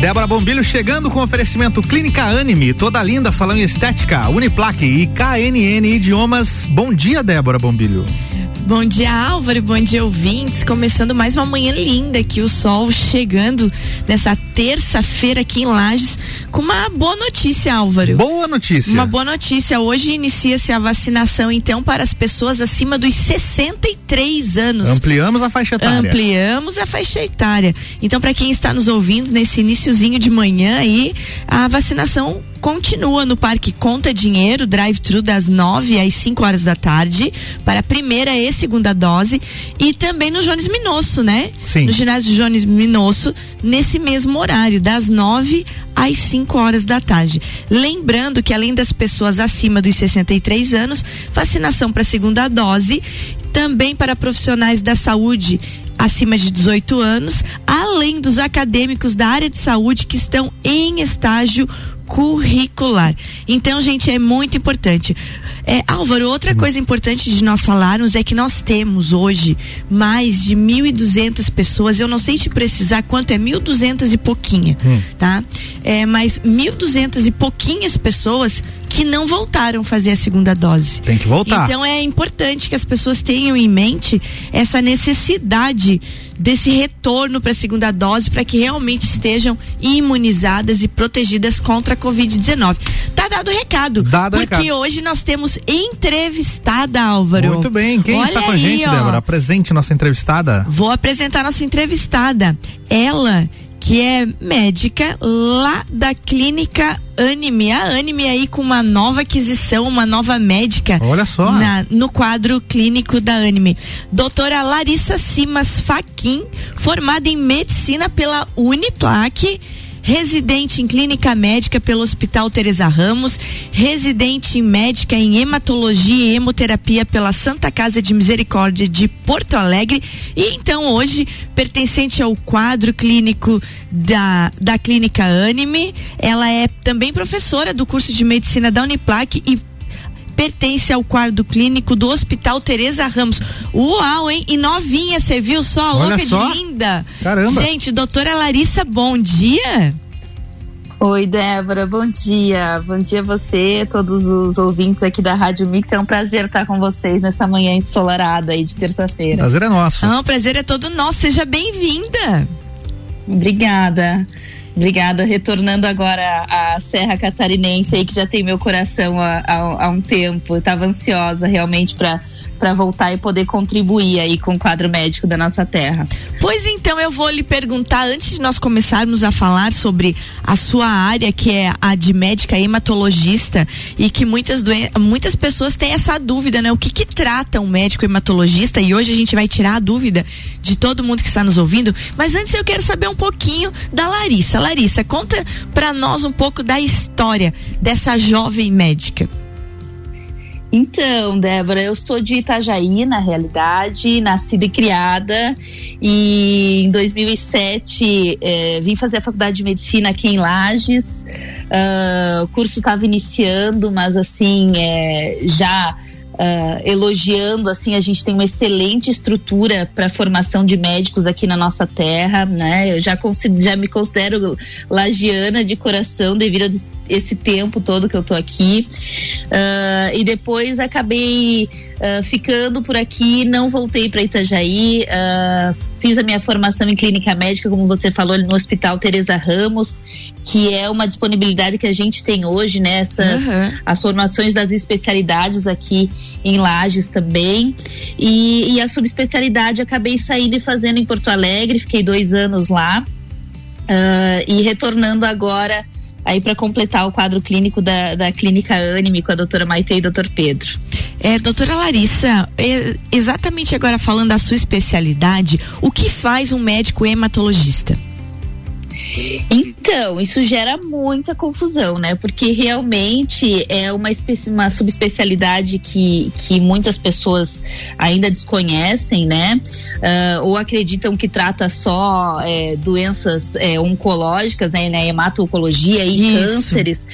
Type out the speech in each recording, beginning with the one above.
Débora Bombilho chegando com oferecimento Clínica Anime, toda linda, salão estética, Uniplaque e KNN Idiomas. Bom dia, Débora Bombilho. Bom dia, Álvaro. Bom dia, ouvintes. Começando mais uma manhã linda aqui, o sol chegando nessa terça-feira aqui em Lages com uma boa notícia, Álvaro. Boa notícia. Uma boa notícia. Hoje inicia-se a vacinação, então, para as pessoas acima dos 63 anos. Ampliamos a faixa etária. Ampliamos a faixa etária. Então, para quem está nos ouvindo nesse iníciozinho de manhã aí, a vacinação continua no Parque Conta Dinheiro, drive-thru das 9 às 5 horas da tarde, para a primeira e segunda dose. E também no Jones Minosso, né? Sim. No ginásio Jones Minosso, nesse mesmo horário, das 9 às 5 horas da tarde. Lembrando que além das pessoas acima dos 63 anos, vacinação para a segunda dose, também para profissionais da saúde acima de 18 anos, além dos acadêmicos da área de saúde que estão em estágio curricular. Então, gente, é muito importante. É, Álvaro, outra hum. coisa importante de nós falarmos é que nós temos hoje mais de 1.200 pessoas. Eu não sei te precisar quanto é 1.200 e pouquinha, hum. tá? É, mas 1.200 e pouquinhas pessoas que não voltaram a fazer a segunda dose. Tem que voltar. Então é importante que as pessoas tenham em mente essa necessidade desse retorno para a segunda dose para que realmente estejam imunizadas e protegidas contra a Covid-19. Tá dado o recado. Dado porque recado. hoje nós temos entrevistada, Álvaro. Muito bem. Quem Olha está com aí, a gente, ó. Débora? Apresente nossa entrevistada. Vou apresentar nossa entrevistada. Ela que é médica lá da clínica Anime. A Anime aí com uma nova aquisição, uma nova médica. Olha só. Na, no quadro clínico da Anime. Doutora Larissa Simas Faquin, formada em medicina pela Uniplaque residente em clínica médica pelo Hospital Teresa Ramos, residente em médica em hematologia e hemoterapia pela Santa Casa de Misericórdia de Porto Alegre e então hoje pertencente ao quadro clínico da, da clínica Anime. Ela é também professora do curso de medicina da Uniplac e pertence ao quadro clínico do Hospital Teresa Ramos. Uau, hein? E novinha, você viu só? Olha Louca só. de linda. Caramba. Gente, doutora Larissa, bom dia. Oi, Débora, bom dia. Bom dia a você, todos os ouvintes aqui da Rádio Mix. É um prazer estar com vocês nessa manhã ensolarada aí de terça-feira. Prazer é nosso. Ah, o prazer é todo nosso. Seja bem-vinda. Obrigada. Obrigada. Retornando agora à Serra Catarinense aí, que já tem meu coração há, há, há um tempo. Eu estava ansiosa realmente para para voltar e poder contribuir aí com o quadro médico da nossa terra. Pois então eu vou lhe perguntar antes de nós começarmos a falar sobre a sua área que é a de médica hematologista e que muitas muitas pessoas têm essa dúvida, né? O que que trata um médico hematologista? E hoje a gente vai tirar a dúvida de todo mundo que está nos ouvindo. Mas antes eu quero saber um pouquinho da Larissa. Larissa, conta para nós um pouco da história dessa jovem médica. Então, Débora, eu sou de Itajaí, na realidade, nascida e criada. E em 2007 eh, vim fazer a faculdade de medicina aqui em Lages. Ah, o curso estava iniciando, mas assim, eh, já. Ah, elogiando assim a gente tem uma excelente estrutura para formação de médicos aqui na nossa terra né eu já, já me considero lagiana de coração devido a esse tempo todo que eu tô aqui Ah, e depois acabei ah, ficando por aqui, não voltei para Itajaí, fiz a minha formação em clínica médica, como você falou, no Hospital Teresa Ramos, que é uma disponibilidade que a gente tem hoje, né? Essas, Aham. as formações das especialidades aqui em Lages também. E, e a subespecialidade acabei saindo e fazendo em Porto Alegre, fiquei dois anos lá. Ah, e retornando agora aí para completar o quadro clínico da, da clínica Anime com a doutora Maite e doutor Pedro. É, doutora Larissa, é, exatamente agora falando da sua especialidade, o que faz um médico hematologista? Então, isso gera muita confusão, né? Porque realmente é uma, uma subespecialidade que, que muitas pessoas ainda desconhecem, né? Ah, ou acreditam que trata só é, doenças é, oncológicas, né? né? Hematologia e Isso. cânceres.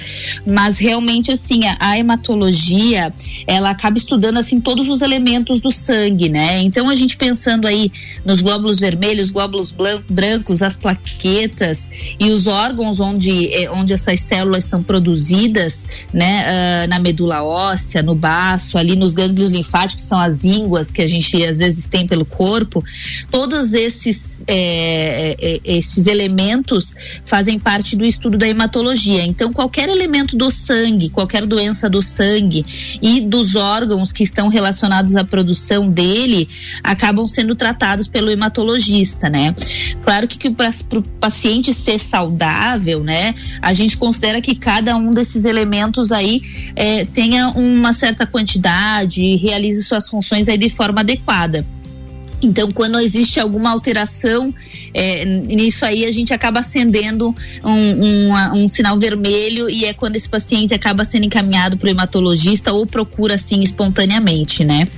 Mas realmente, assim, a, hematologia, ela acaba estudando, assim, todos os elementos do sangue, né? Então, a gente pensando aí nos glóbulos vermelhos, glóbulos brancos, as plaquetas e os órgãos onde, eh, onde essas células são produzidas, né, uh, na medula óssea, no baço, ali nos gânglios linfáticos, são as ínguas que a gente às vezes tem pelo corpo, todos esses, é, esses elementos fazem parte do estudo da hematologia. Então, qualquer elemento do sangue, qualquer doença do sangue e dos órgãos que estão relacionados à produção dele acabam sendo tratados pelo hematologista, né? Claro que, que para o paciente ser saudável, né, a gente considera que cada um desses elementos aí é, tenha uma certa quantidade e realize suas funções aí de forma adequada. Então, quando existe alguma alteração é, nisso aí, a gente acaba acendendo um, um, um, sinal vermelho e é quando esse paciente acaba sendo encaminhado para o hematologista ou procura assim espontaneamente, né?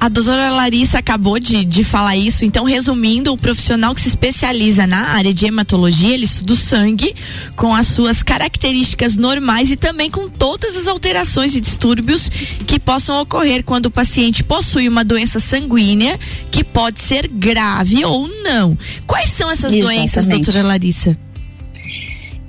A doutora Larissa acabou de, de falar isso, então, resumindo, o profissional que se especializa na área de hematologia, ele estuda o sangue com as suas características normais e também com todas as alterações e distúrbios que possam ocorrer quando o paciente possui uma doença sanguínea que pode ser grave ou não. Quais são essas Exatamente. doenças, doutora Larissa?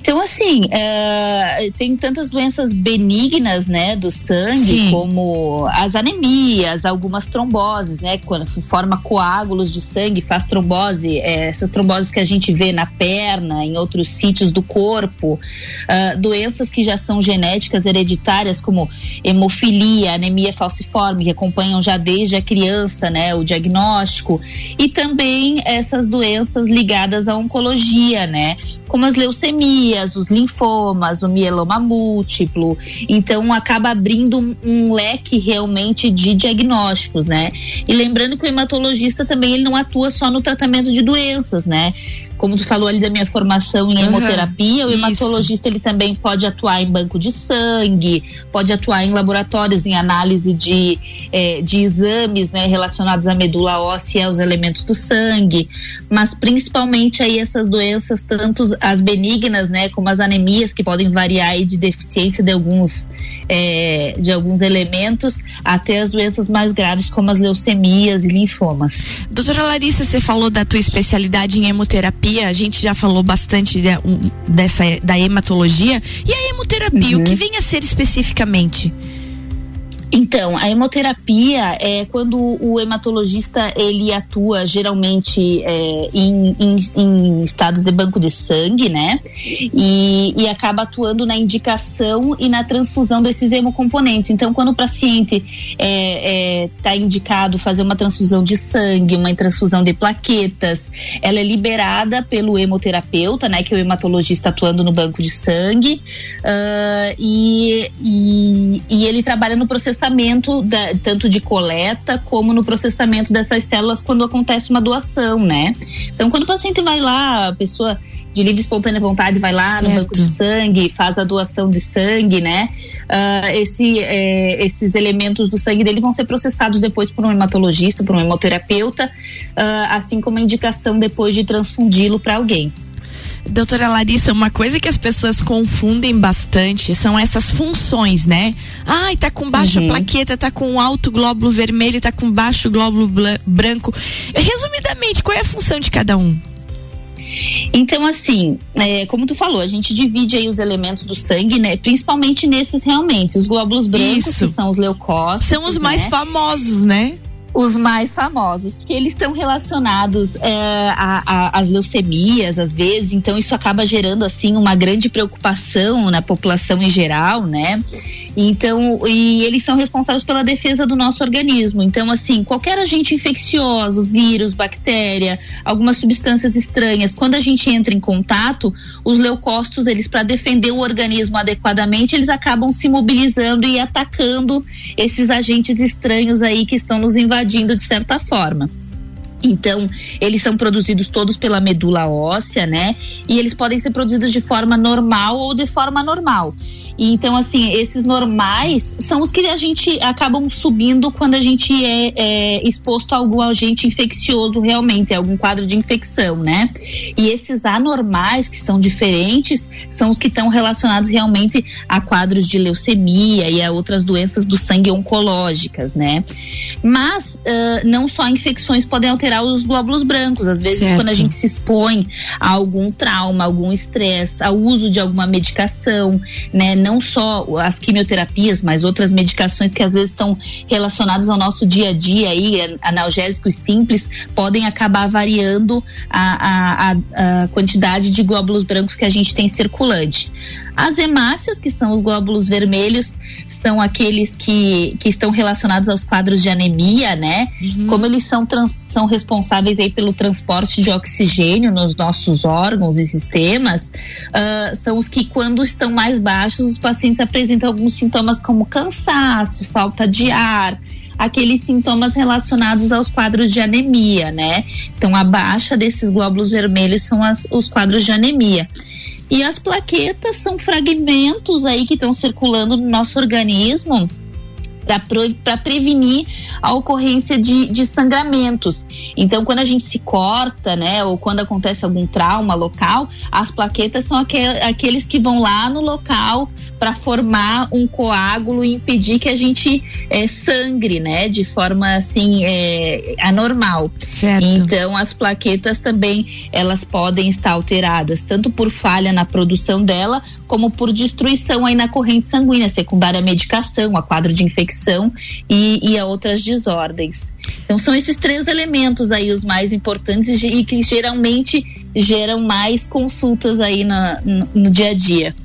Então, assim, uh, tem tantas doenças benignas, né, do sangue, Sim. como as anemias, algumas tromboses, né, quando forma coágulos de sangue, faz trombose, é, essas tromboses que a gente vê na perna, em outros sítios do corpo, uh, doenças que já são genéticas hereditárias, como hemofilia, anemia falciforme, que acompanham já desde a criança, né, o diagnóstico, e também essas doenças ligadas à oncologia, né, como as leucemias, os linfomas, o mieloma múltiplo. Então acaba abrindo um, um, leque realmente de diagnósticos, né? E lembrando que o hematologista também ele não atua só no tratamento de doenças, né? Como tu falou ali da minha formação em uhum, hemoterapia, o hematologista isso. ele também pode atuar em banco de sangue, pode atuar em laboratórios em análise de, eh, de exames, né, relacionados à medula óssea, aos elementos do sangue, mas principalmente aí essas doenças tanto as benignas, né, como as anemias que podem variar aí de deficiência de alguns é, de alguns elementos, até as doenças mais graves como as leucemias e linfomas. Doutora Larissa, você falou da tua especialidade em hemoterapia, a gente já falou bastante de, um, dessa da hematologia e a hemoterapia, uhum. o que vem a ser especificamente? Então, a hemoterapia é quando o hematologista ele atua geralmente é, em, em, em, estados de banco de sangue, né? E, e, acaba atuando na indicação e na transfusão desses hemocomponentes. Então, quando o paciente está é, é, tá indicado fazer uma transfusão de sangue, uma transfusão de plaquetas, ela é liberada pelo hemoterapeuta, né? Que é o hematologista atuando no banco de sangue. Uh, e, e, e ele trabalha no processo processamento da, tanto de coleta como no processamento dessas células quando acontece uma doação, né? Então, quando o paciente vai lá, a pessoa de livre e espontânea vontade vai lá certo. no banco de sangue, faz a doação de sangue, né? Uh, esse, eh, esses elementos do sangue dele vão ser processados depois por um hematologista, por um hemoterapeuta, uh, assim como a indicação depois de transfundi-lo para alguém. Doutora Larissa, uma coisa que as pessoas confundem bastante são essas funções, né? Ai, tá com baixa uhum. plaqueta, tá com alto glóbulo vermelho, tá com baixo glóbulo branco. Resumidamente, qual é a função de cada um? Então, assim, é, como tu falou, a gente divide aí os elementos do sangue, né? Principalmente nesses realmente, os glóbulos brancos, Isso. que são os leucócitos. São os mais né? famosos, né? Os mais famosos, porque eles estão relacionados é, às leucemias, às vezes, então isso acaba gerando assim uma grande preocupação na população em geral, né? Então, e eles são responsáveis pela defesa do nosso organismo. Então, assim, qualquer agente infeccioso, vírus, bactéria, algumas substâncias estranhas, quando a gente entra em contato, os leucócitos, eles para defender o organismo adequadamente, eles acabam se mobilizando e atacando esses agentes estranhos aí que estão nos invadindo invadindo de certa forma. Então, eles são produzidos todos pela medula óssea, né? E eles podem ser produzidos de forma normal ou de forma normal. E então, assim, esses normais são os que a gente acabam subindo quando a gente é, é exposto a algum agente infeccioso realmente, algum quadro de infecção, né? E esses anormais, que são diferentes, são os que estão relacionados realmente a quadros de leucemia e a outras doenças do sangue oncológicas, né? Mas uh, não só infecções podem alterar os glóbulos brancos. Às vezes, certo. quando a gente se expõe a algum trauma, algum estresse, ao uso de alguma medicação, né? Não só as quimioterapias, mas outras medicações que às vezes estão relacionadas ao nosso dia a dia aí, analgésicos simples, podem acabar variando a, a, a, a quantidade de glóbulos brancos que a gente tem circulante. As hemácias, que são os glóbulos vermelhos, são aqueles que, que estão relacionados aos quadros de anemia, né? Uhum. Como eles são, trans, são responsáveis aí pelo transporte de oxigênio nos nossos órgãos e sistemas, uh, são os que, quando estão mais baixos, os pacientes apresentam alguns sintomas como cansaço, falta de ar, aqueles sintomas relacionados aos quadros de anemia, né? Então, a baixa desses glóbulos vermelhos são as, os quadros de anemia. E as plaquetas são fragmentos aí que estão circulando no nosso organismo para prevenir a ocorrência de, de sangramentos. Então, quando a gente se corta, né, ou quando acontece algum trauma local, as plaquetas são aquel, aqueles que vão lá no local para formar um coágulo e impedir que a gente é, sangre, né, de forma assim é, anormal. Certo. Então, as plaquetas também elas podem estar alteradas tanto por falha na produção dela, como por destruição aí na corrente sanguínea secundária à medicação, a quadro de infecção infecção e, e a outras desordens. Então são esses três elementos aí os mais importantes e que geralmente geram mais consultas aí na, no, no, dia a dia.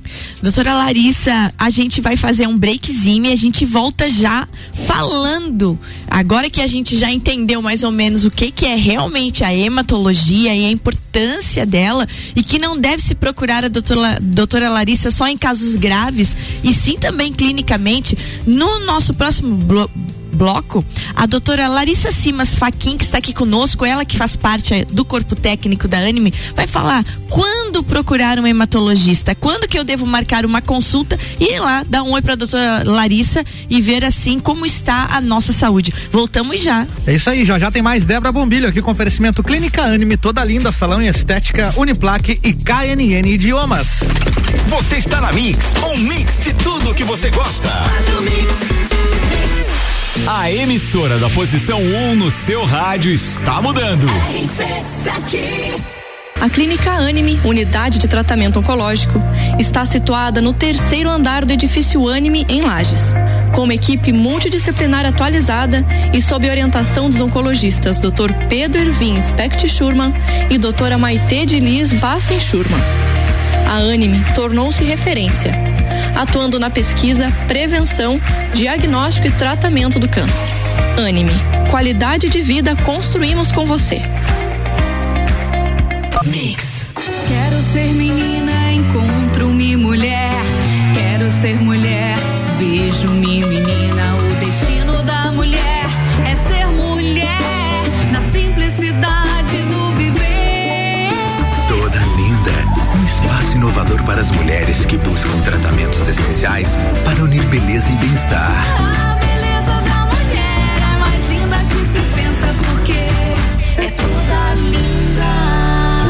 Doutora Larissa, a gente vai fazer um breakzinho e a gente volta já falando. Agora que a gente já entendeu mais ou menos o que, que é realmente a hematologia e a importância dela e que não deve se procurar a doutora, doutora Larissa só em casos graves e sim também clinicamente, no nosso próximo bloco bloco, a doutora Larissa Simas Faquin, que está aqui conosco, ela que faz parte eh, do corpo técnico da Anime, vai falar quando procurar um hematologista, quando que eu devo marcar uma consulta e ir lá dar um oi para a doutora Larissa e ver assim como está a nossa saúde. Voltamos já. É isso aí, já já tem mais Débora Bombilho aqui com oferecimento Clínica Anime, toda linda, salão e estética, Uniplaque e KNN Idiomas. Você está na Mix, um mix de tudo que você gosta. Faz o mix. A emissora da posição 1 um no seu rádio está mudando. A Clínica Anime, unidade de tratamento oncológico, está situada no terceiro andar do edifício Anime, em Lages. Com uma equipe multidisciplinar atualizada e sob orientação dos oncologistas Dr. Pedro Irvin Specht Schurman e doutora Maite de Liz Vassen Schurman. A Anime tornou-se referência atuando na pesquisa, prevenção, diagnóstico e tratamento do câncer. Anime, qualidade de vida construímos com você. Mix. Quero ser menina, para as mulheres que buscam tratamentos essenciais para unir beleza e bem-estar. A beleza da mulher é mais linda que se pensa porque é toda linda.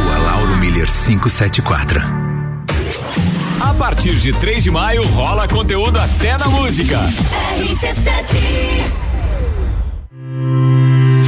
Rua Lauro Miller 574. A partir de 3 de maio rola conteúdo até na música. RC7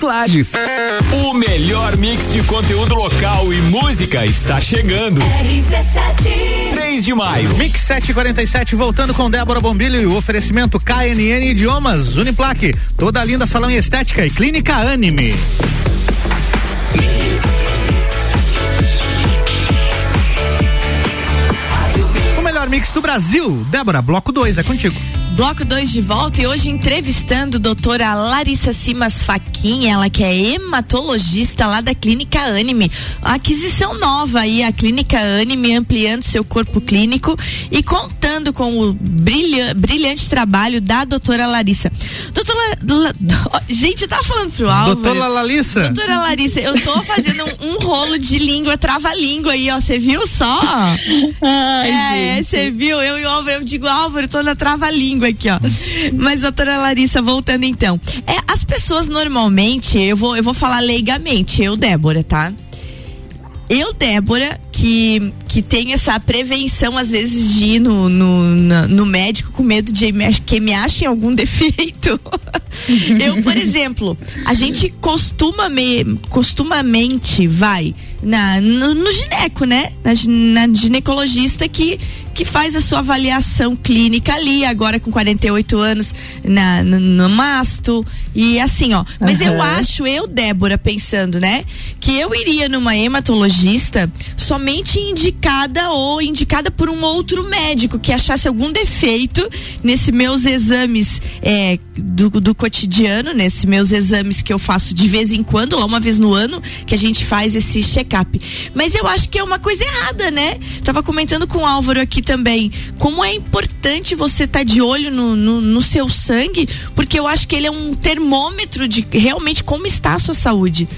Lages. O melhor mix de conteúdo local e música está chegando. 3 de maio. Mix 747 voltando com Débora Bombilho e o oferecimento KNN Idiomas, Uniplaque, toda a linda salão em estética e clínica Anime. O melhor mix do Brasil. Débora, bloco 2, é contigo. Bloco 2 de volta e hoje entrevistando a doutora Larissa Simas Faquin, ela que é hematologista lá da Clínica Anime. Aquisição nova aí, a Clínica Anime ampliando seu corpo clínico e contando com o brilha- brilhante trabalho da doutora Larissa. Doutora, La- gente, eu tava falando pro Álvaro. Doutora Lalissa. Doutora Larissa, eu tô fazendo um, um rolo de língua, trava-língua aí, ó. Você viu só? é, você viu? Eu e o Álvaro, eu digo, Álvaro, eu tô na trava-língua aqui, ó. Mas, doutora Larissa, voltando então. É, as pessoas normalmente, eu vou, eu vou falar leigamente, eu, Débora, tá? Eu, Débora, que, que tenho essa prevenção, às vezes, de ir no, no, no médico com medo de que me achem algum defeito. eu, por exemplo, a gente costuma me, costumamente vai na, no, no gineco, né? Na, na ginecologista que, que faz a sua avaliação clínica ali, agora com 48 anos, na, no, no masto. E assim, ó. Mas eu Aham. acho, eu, Débora, pensando, né? Que eu iria numa hematologista somente indicada ou indicada por um outro médico que achasse algum defeito nesses meus exames é, do, do cotidiano, nesses meus exames que eu faço de vez em quando, lá uma vez no ano, que a gente faz esse check-up. Mas eu acho que é uma coisa errada, né? Tava comentando com o Álvaro aqui também, como é importante você estar de olho no, no, no seu sangue, porque eu acho que ele é um termômetro de realmente como está a sua saúde.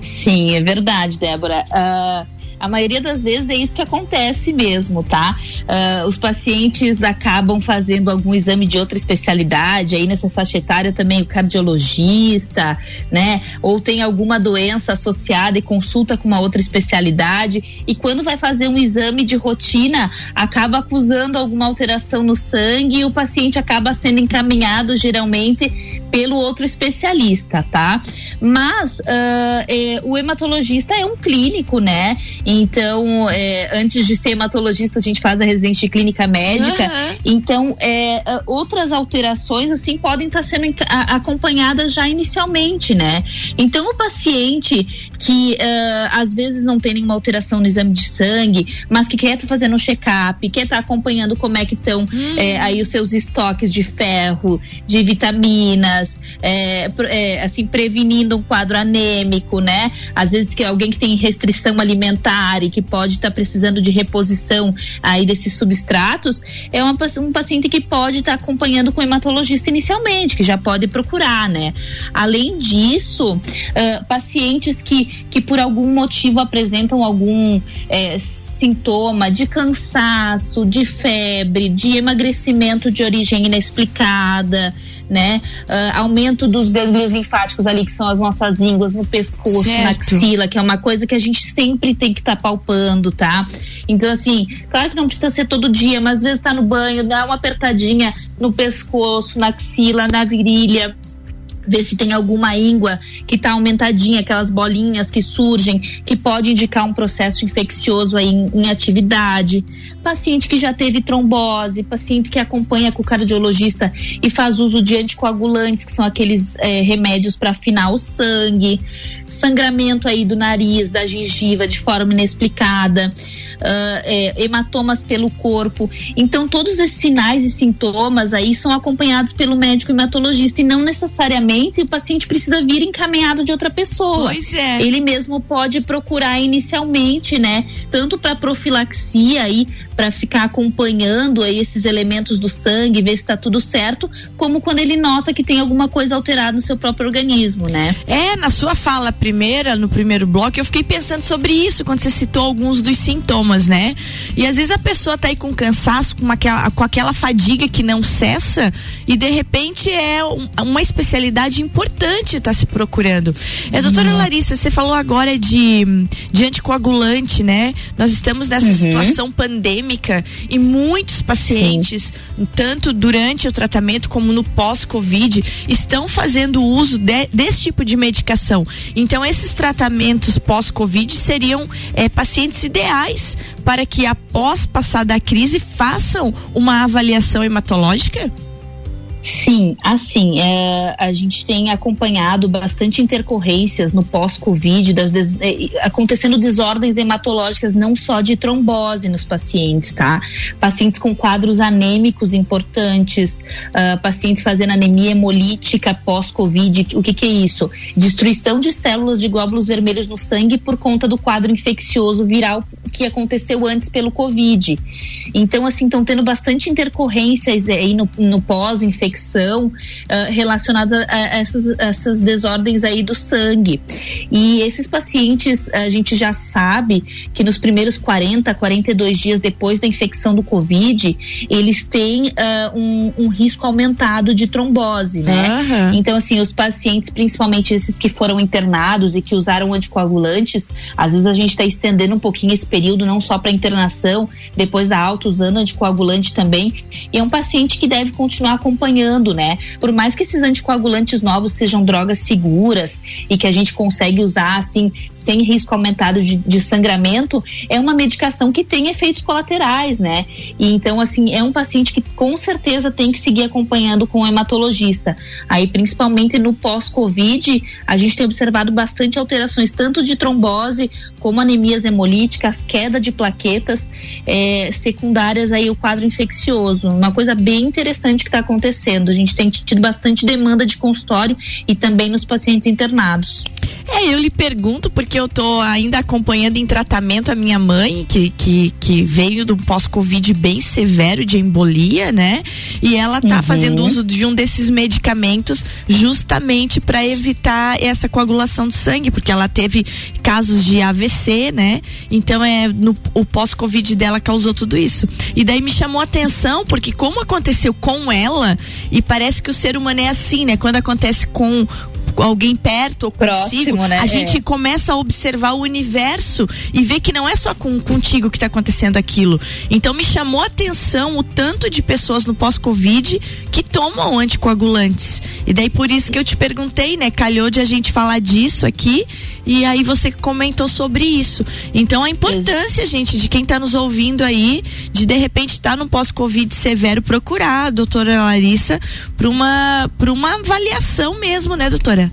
Sim, é verdade, Débora. Ah, a maioria das vezes é isso que acontece mesmo, tá? Ah, os pacientes acabam fazendo algum exame de outra especialidade, aí nessa faixa etária também o cardiologista, né? Ou tem alguma doença associada e consulta com uma outra especialidade. E quando vai fazer um exame de rotina, acaba acusando alguma alteração no sangue e o paciente acaba sendo encaminhado geralmente pelo outro especialista, tá? Mas é, o hematologista é um clínico, né? Então, é, antes de ser hematologista, a gente faz a residência de clínica médica. Aham. Então, é, ah, outras alterações, assim, podem estar sendo enca- a- acompanhadas já inicialmente, né? Então, o paciente que ah, às vezes não tem nenhuma alteração no exame de sangue, mas que quer estar fazendo um check-up, quer estar acompanhando como é que estão é, aí os seus estoques de ferro, de vitaminas, é, é, assim, prevenindo um quadro anêmico, né? Às vezes que alguém que tem restrição alimentar e que pode estar precisando de reposição aí desses substratos, é uma, um paciente que pode estar acompanhando com o hematologista inicialmente, que já pode procurar, né? Além disso, ah, pacientes que, que por algum motivo apresentam algum eh, sintoma de cansaço, de febre, de emagrecimento de origem inexplicada, né? Ah, aumento dos gânglios linfáticos ali, que são as nossas ínguas no pescoço, na Certo. axila, que é uma coisa que a gente sempre tem que estar palpando, tá? Então, assim, claro que não precisa ser todo dia, mas às vezes tá no banho, dá uma apertadinha no pescoço, na axila, na virilha ver se tem alguma íngua que está aumentadinha, aquelas bolinhas que surgem, que pode indicar um processo infeccioso aí em, em atividade. Paciente que já teve trombose, paciente que acompanha com o cardiologista e faz uso de anticoagulantes, que são aqueles eh, remédios para afinar o sangue, sangramento aí do nariz, da gengiva de forma inexplicada, ah, eh, hematomas pelo corpo. Então, todos esses sinais e sintomas aí são acompanhados pelo médico hematologista e não necessariamente o paciente precisa vir encaminhado de outra pessoa. Pois é. Ele mesmo pode procurar inicialmente, né? Tanto para profilaxia aí, para ficar acompanhando aí esses elementos do sangue, ver se está tudo certo, como quando ele nota que tem alguma coisa alterada no seu próprio organismo, né? É, na sua fala primeira, no primeiro bloco, eu fiquei pensando sobre isso, quando você citou alguns dos sintomas, né? E às vezes a pessoa tá aí com cansaço, com aquela, com aquela fadiga que não cessa, e de repente é um- uma especialidade importante estar se procurando. É, doutora Larissa, você falou agora de, de anticoagulante, né? Nós estamos nessa situação pandêmica e muitos pacientes, tanto durante o tratamento como no pós-Covid, estão fazendo uso de- desse tipo de medicação. Então, esses tratamentos pós-Covid seriam eh, pacientes ideais para que, após passar da crise, façam uma avaliação hematológica? Sim, assim, é, a gente tem acompanhado bastante intercorrências no pós-Covid, des- é, acontecendo desordens hematológicas não só de trombose nos pacientes, tá? Pacientes com quadros anêmicos importantes, ah, pacientes fazendo anemia hemolítica pós-Covid, o que que é isso? Destruição de células de glóbulos vermelhos no sangue por conta do quadro infeccioso viral que aconteceu antes pelo Covid. Então, assim, estão tendo bastante intercorrências aí no, no pós-infecção ah, relacionadas a, a essas, essas desordens aí do sangue. E esses pacientes, a gente já sabe que nos primeiros 40, 42 dias depois da infecção do Covid, eles têm ah, um, um risco aumentado de trombose, né? Aham. Então, assim, os pacientes, principalmente esses que foram internados e que usaram anticoagulantes, às vezes a gente está estendendo um pouquinho esse período, não só para internação, depois da alta usando anticoagulante também. E é um paciente que deve continuar acompanhando, né? Por mais que esses anticoagulantes novos sejam drogas seguras e que a gente consegue usar, assim, sem risco aumentado de, de sangramento, é uma medicação que tem efeitos colaterais, né? E então, assim, é um paciente que com certeza tem que seguir acompanhando com o hematologista. Aí, principalmente no pós-Covid, a gente tem observado bastante alterações, tanto de trombose, como anemias hemolíticas, queda de plaquetas eh, secundárias aí o quadro infeccioso. Uma coisa bem interessante que está acontecendo. A gente tem tido bastante demanda de consultório e também nos pacientes internados. É, eu lhe pergunto porque eu tô ainda acompanhando em tratamento a minha mãe, que, que, que veio de um pós-Covid bem severo de embolia, né? E ela tá Uhum. fazendo uso de um desses medicamentos justamente para evitar essa coagulação de sangue, porque ela teve casos de AVC, né? Então é no, o pós-Covid dela causou tudo isso. E daí me chamou a atenção, porque como aconteceu com ela, e parece que o ser humano é assim, né? Quando acontece com com alguém perto ou consigo, Próximo, né? a gente É. começa a observar o universo e ver que não é só com, contigo que está acontecendo aquilo. Então me chamou a atenção o tanto de pessoas no pós-Covid que tomam anticoagulantes. E daí por isso que eu te perguntei, né? Calhou de a gente falar disso aqui e aí você comentou sobre isso. Então a importância, gente, de quem está nos ouvindo aí, de de repente estar num pós-Covid severo, procurar a doutora Larissa para uma, pra uma avaliação mesmo, né, doutora?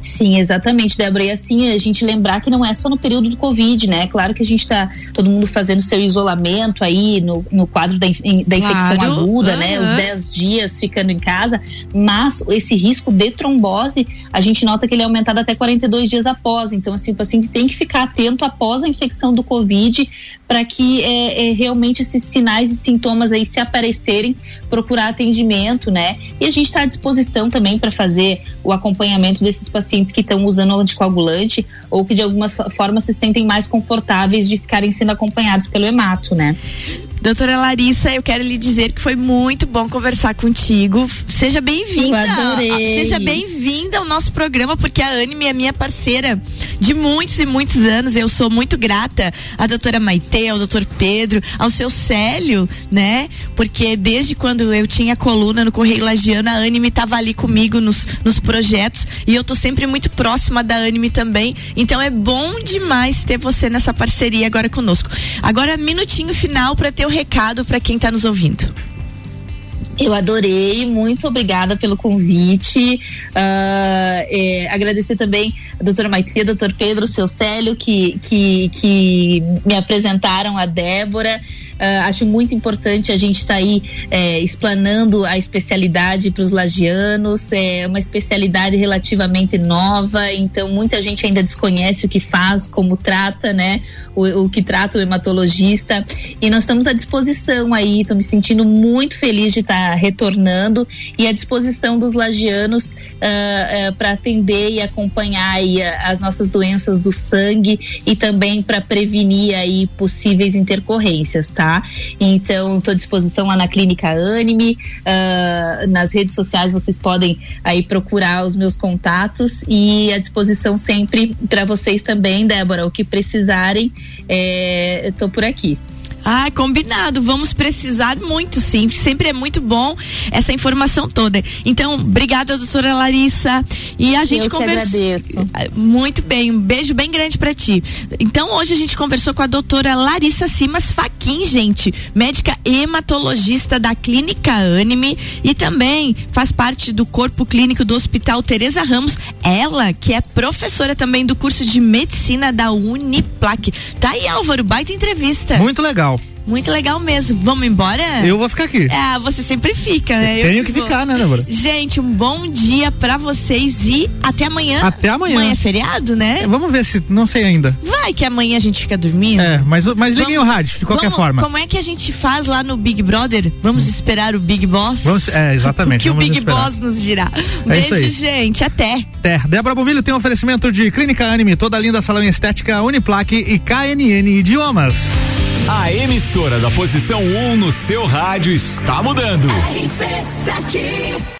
Sim, exatamente, Débora. E assim, a gente lembrar que não é só no período do Covid, né? Claro que a gente tá todo mundo fazendo seu isolamento aí no, no quadro da, in- da infecção Claro, aguda, né? aham. Os 10 dias ficando em casa, mas esse risco de trombose, a gente nota que ele é aumentado até 42 dias após. Então, assim, o paciente tem que ficar atento após a infecção do Covid para que é, é, realmente esses sinais e sintomas aí se aparecerem, procurar atendimento, né? E a gente está à disposição também para fazer o acompanhamento desses pacientes que estão usando anticoagulante ou que de alguma forma se sentem mais confortáveis de ficarem sendo acompanhados pelo hemato, né? Doutora Larissa, eu quero lhe dizer que foi muito bom conversar contigo. Seja bem-vinda. Seja bem-vinda ao nosso programa, porque a Anime é minha parceira de muitos e muitos anos. Eu sou muito grata à doutora Maite, ao doutor Pedro, ao seu Célio, né? Porque desde quando eu tinha coluna no Correio Lagiano, a Anime estava ali comigo nos, nos projetos e eu tô sempre muito próxima da Anime também. Então é bom demais ter você nessa parceria agora conosco. Agora, minutinho final para ter o recado para quem tá nos ouvindo. Eu adorei, muito obrigada pelo convite. Ah, é, agradecer também a doutora Maite, doutor Pedro, seu Célio, que, que, que me apresentaram a Débora. Ah, acho muito importante a gente estar tá aí é, explanando a especialidade para os lagianos. É uma especialidade relativamente nova, então muita gente ainda desconhece o que faz, como trata, né? O, o que trata o hematologista. E nós estamos à disposição aí. Estou me sentindo muito feliz de estar tá retornando e à disposição dos lagianos uh, uh, para atender e acompanhar aí as nossas doenças do sangue e também para prevenir aí possíveis intercorrências, tá? Então, estou à disposição lá na Clínica Anime, uh, nas redes sociais vocês podem aí procurar os meus contatos e à disposição sempre para vocês também, Débora, o que precisarem, estou por aqui. Ah, combinado. Vamos precisar muito, sim. Sempre é muito bom essa informação toda. Então, obrigada, doutora Larissa. E a gente conversou. Muito bem, um beijo bem grande para ti. Então, hoje a gente conversou com a doutora Larissa Simas Faquin, gente, médica hematologista da Clínica Anime e também faz parte do corpo clínico do Hospital Teresa Ramos. Ela, que é professora também do curso de medicina da Uniplac. Tá aí, Álvaro, baita entrevista. Muito legal. Muito legal mesmo. Vamos embora? Eu vou ficar aqui. Ah, você sempre fica, né? Eu Tenho que, que ficar, né, Débora? Gente, um bom dia pra vocês e até amanhã. Até amanhã. Amanhã é feriado, né? É, vamos ver se, não sei ainda. Vai que amanhã a gente fica dormindo. É, mas, mas liguem vamos, o rádio, de qualquer vamos, forma. Como é que a gente faz lá no Big Brother? Vamos esperar o Big Boss? Vamos, é, exatamente. o que o Big esperar. Boss nos dirá. Um é beijo, gente. Até. Até. Débora Bombilho tem um oferecimento de Clínica Anime, toda linda salão estética, Uniplaque e KNN Idiomas. A emissora da posição 1 um no seu rádio está mudando. RC7